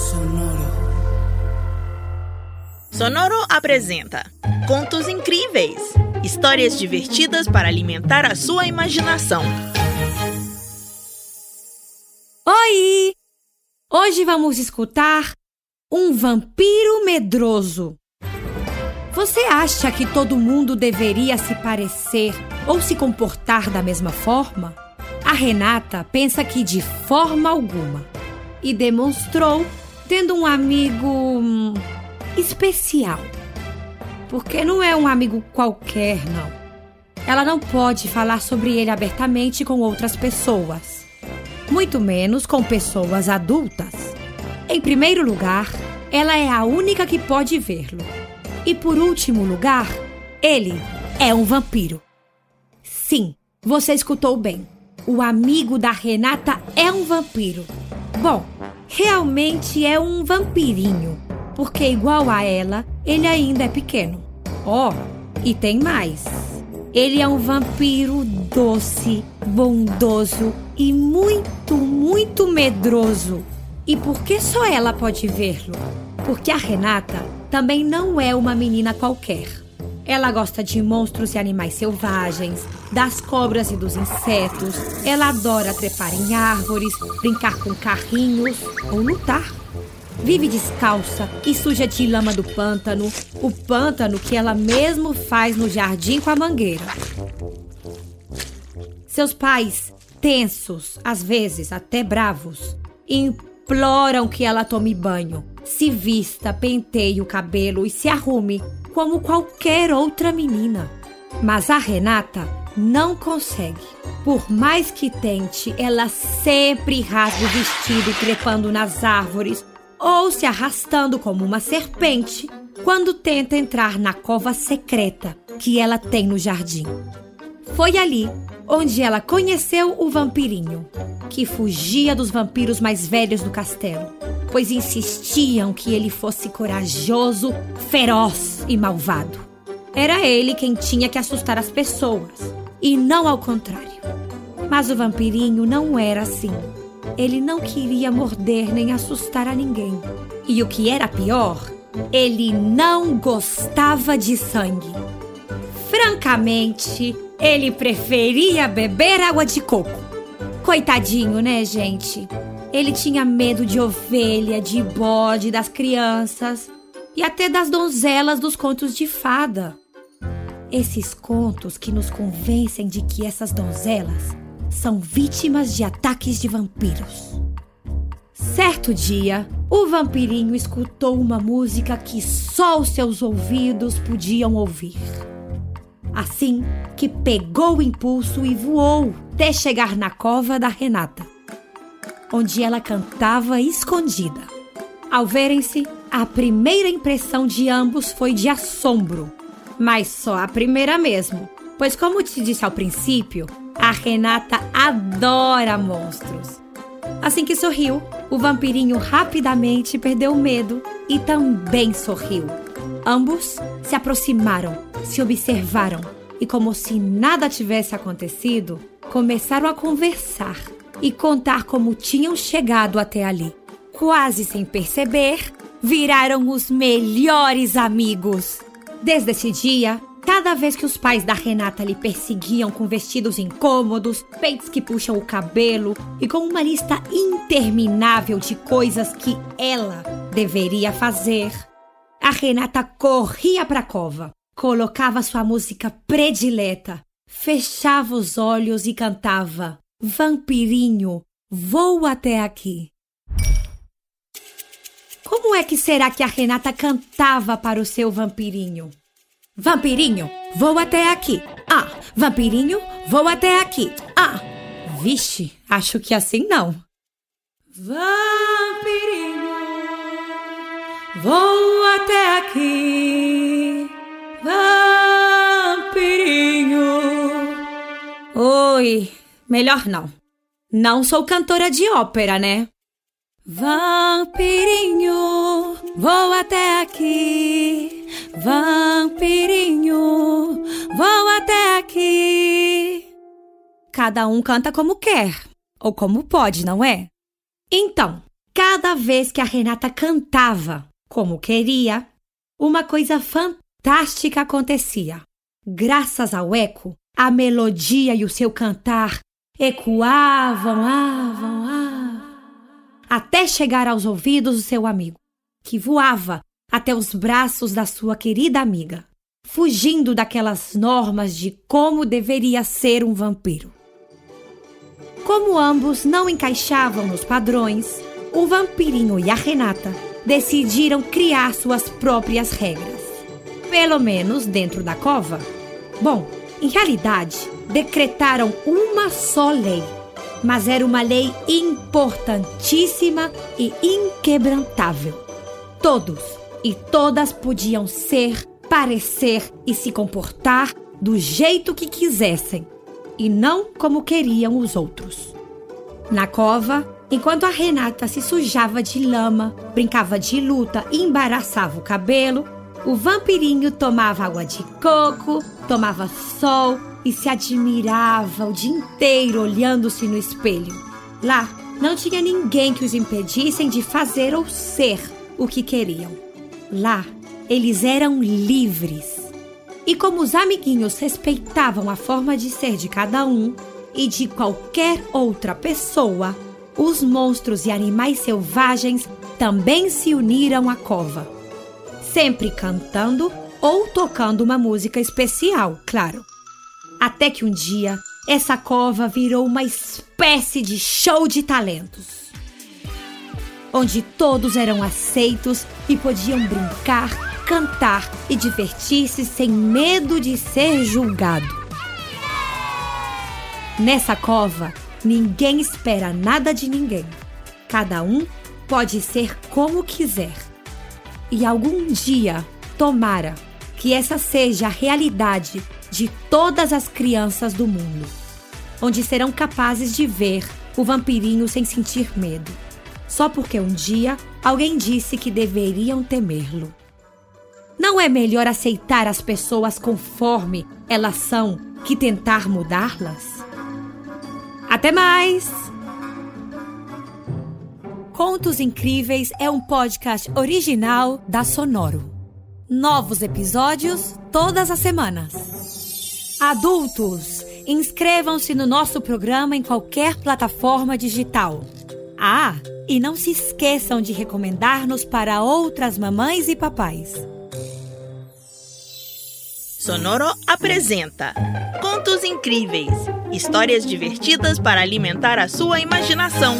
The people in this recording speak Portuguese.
Sonoro. Sonoro apresenta Contos Incríveis histórias divertidas para alimentar a sua imaginação. Oi! Hoje vamos escutar Um Vampiro Medroso. Você acha que todo mundo deveria se parecer ou se comportar da mesma forma? A Renata pensa que de forma alguma e demonstrou tendo um amigo hum, especial. Porque não é um amigo qualquer, não. Ela não pode falar sobre ele abertamente com outras pessoas, muito menos com pessoas adultas. Em primeiro lugar, ela é a única que pode vê-lo. E por último lugar, ele é um vampiro. Sim, você escutou bem. O amigo da Renata é um vampiro. Bom, realmente é um vampirinho, porque igual a ela, ele ainda é pequeno. Ó, oh, e tem mais. Ele é um vampiro doce, bondoso e muito, muito medroso. E por que só ela pode vê-lo? Porque a Renata também não é uma menina qualquer. Ela gosta de monstros e animais selvagens, das cobras e dos insetos. Ela adora trepar em árvores, brincar com carrinhos ou lutar. Vive descalça e suja de lama do pântano, o pântano que ela mesmo faz no jardim com a mangueira. Seus pais, tensos, às vezes até bravos, imploram que ela tome banho, se vista, penteie o cabelo e se arrume como qualquer outra menina. Mas a Renata não consegue. Por mais que tente, ela sempre rasga o vestido trepando nas árvores ou se arrastando como uma serpente quando tenta entrar na cova secreta que ela tem no jardim. Foi ali onde ela conheceu o vampirinho, que fugia dos vampiros mais velhos do castelo, pois insistiam que ele fosse corajoso, feroz e malvado. Era ele quem tinha que assustar as pessoas, e não ao contrário. Mas o vampirinho não era assim. Ele não queria morder nem assustar a ninguém. E o que era pior, ele não gostava de sangue. Francamente, ele preferia beber água de coco. Coitadinho, né, gente? Ele tinha medo de ovelha, de bode, das crianças e até das donzelas dos contos de fada. Esses contos que nos convencem de que essas donzelas são vítimas de ataques de vampiros. Certo dia, o vampirinho escutou uma música que só os seus ouvidos podiam ouvir. Assim que pegou o impulso e voou até chegar na cova da Renata, onde ela cantava escondida. Ao verem-se, a primeira impressão de ambos foi de assombro, mas só a primeira mesmo, pois, como te disse ao princípio, a Renata adora monstros. Assim que sorriu, o vampirinho rapidamente perdeu o medo e também sorriu. Ambos se aproximaram, se observaram e, como se nada tivesse acontecido, começaram a conversar e contar como tinham chegado até ali. Quase sem perceber, viraram os melhores amigos. Desde esse dia, Cada vez que os pais da Renata lhe perseguiam com vestidos incômodos, peitos que puxam o cabelo e com uma lista interminável de coisas que ela deveria fazer, a Renata corria para a cova, colocava sua música predileta, fechava os olhos e cantava: Vampirinho, vou até aqui. Como é que será que a Renata cantava para o seu vampirinho? Vampirinho, vou até aqui. Ah, vampirinho, vou até aqui. Ah, vixe, acho que assim não. Vampirinho, vou até aqui. Melhor não. Não sou cantora de ópera, né? Vampirinho, vou até aqui. Vampirinho, vou até aqui. Cada um canta como quer, ou como pode, não é? Então, cada vez que a Renata cantava como queria, uma coisa fantástica acontecia. Graças ao eco, a melodia e o seu cantar ecoavam, avam, avam, até chegar aos ouvidos do seu amigo, que voava até os braços da sua querida amiga, fugindo daquelas normas de como deveria ser um vampiro. Como ambos não encaixavam nos padrões, o vampirinho e a Renata decidiram criar suas próprias regras. Pelo menos dentro da cova. Bom, em realidade, decretaram uma só lei, mas era uma lei importantíssima e inquebrantável. Todos e todas podiam ser, parecer e se comportar do jeito que quisessem e não como queriam os outros. Na cova, enquanto a Renata se sujava de lama, brincava de luta e embaraçava o cabelo, o vampirinho tomava água de coco, tomava sol e se admirava o dia inteiro olhando-se no espelho. Lá, não tinha ninguém que os impedissem de fazer ou ser o que queriam. Lá, eles eram livres. E como os amiguinhos respeitavam a forma de ser de cada um e de qualquer outra pessoa, os monstros e animais selvagens também se uniram à cova. Sempre cantando ou tocando uma música especial, claro. Até que um dia, essa cova virou uma espécie de show de talentos onde todos eram aceitos e podiam brincar, cantar e divertir-se sem medo de ser julgado. Nessa cova, ninguém espera nada de ninguém. Cada um pode ser como quiser. E algum dia, tomara que essa seja a realidade de todas as crianças do mundo, onde serão capazes de ver o vampirinho sem sentir medo só porque um dia alguém disse que deveriam temê-lo. Não é melhor aceitar as pessoas conforme elas são que tentar mudá-las? Até mais! Contos Incríveis é um podcast original da Sonoro. Novos episódios todas as semanas. Adultos, inscrevam-se no nosso programa em qualquer plataforma digital. Ah, e não se esqueçam de recomendar-nos para outras mamães e papais. Sonoro apresenta Contos Incríveis histórias divertidas para alimentar a sua imaginação.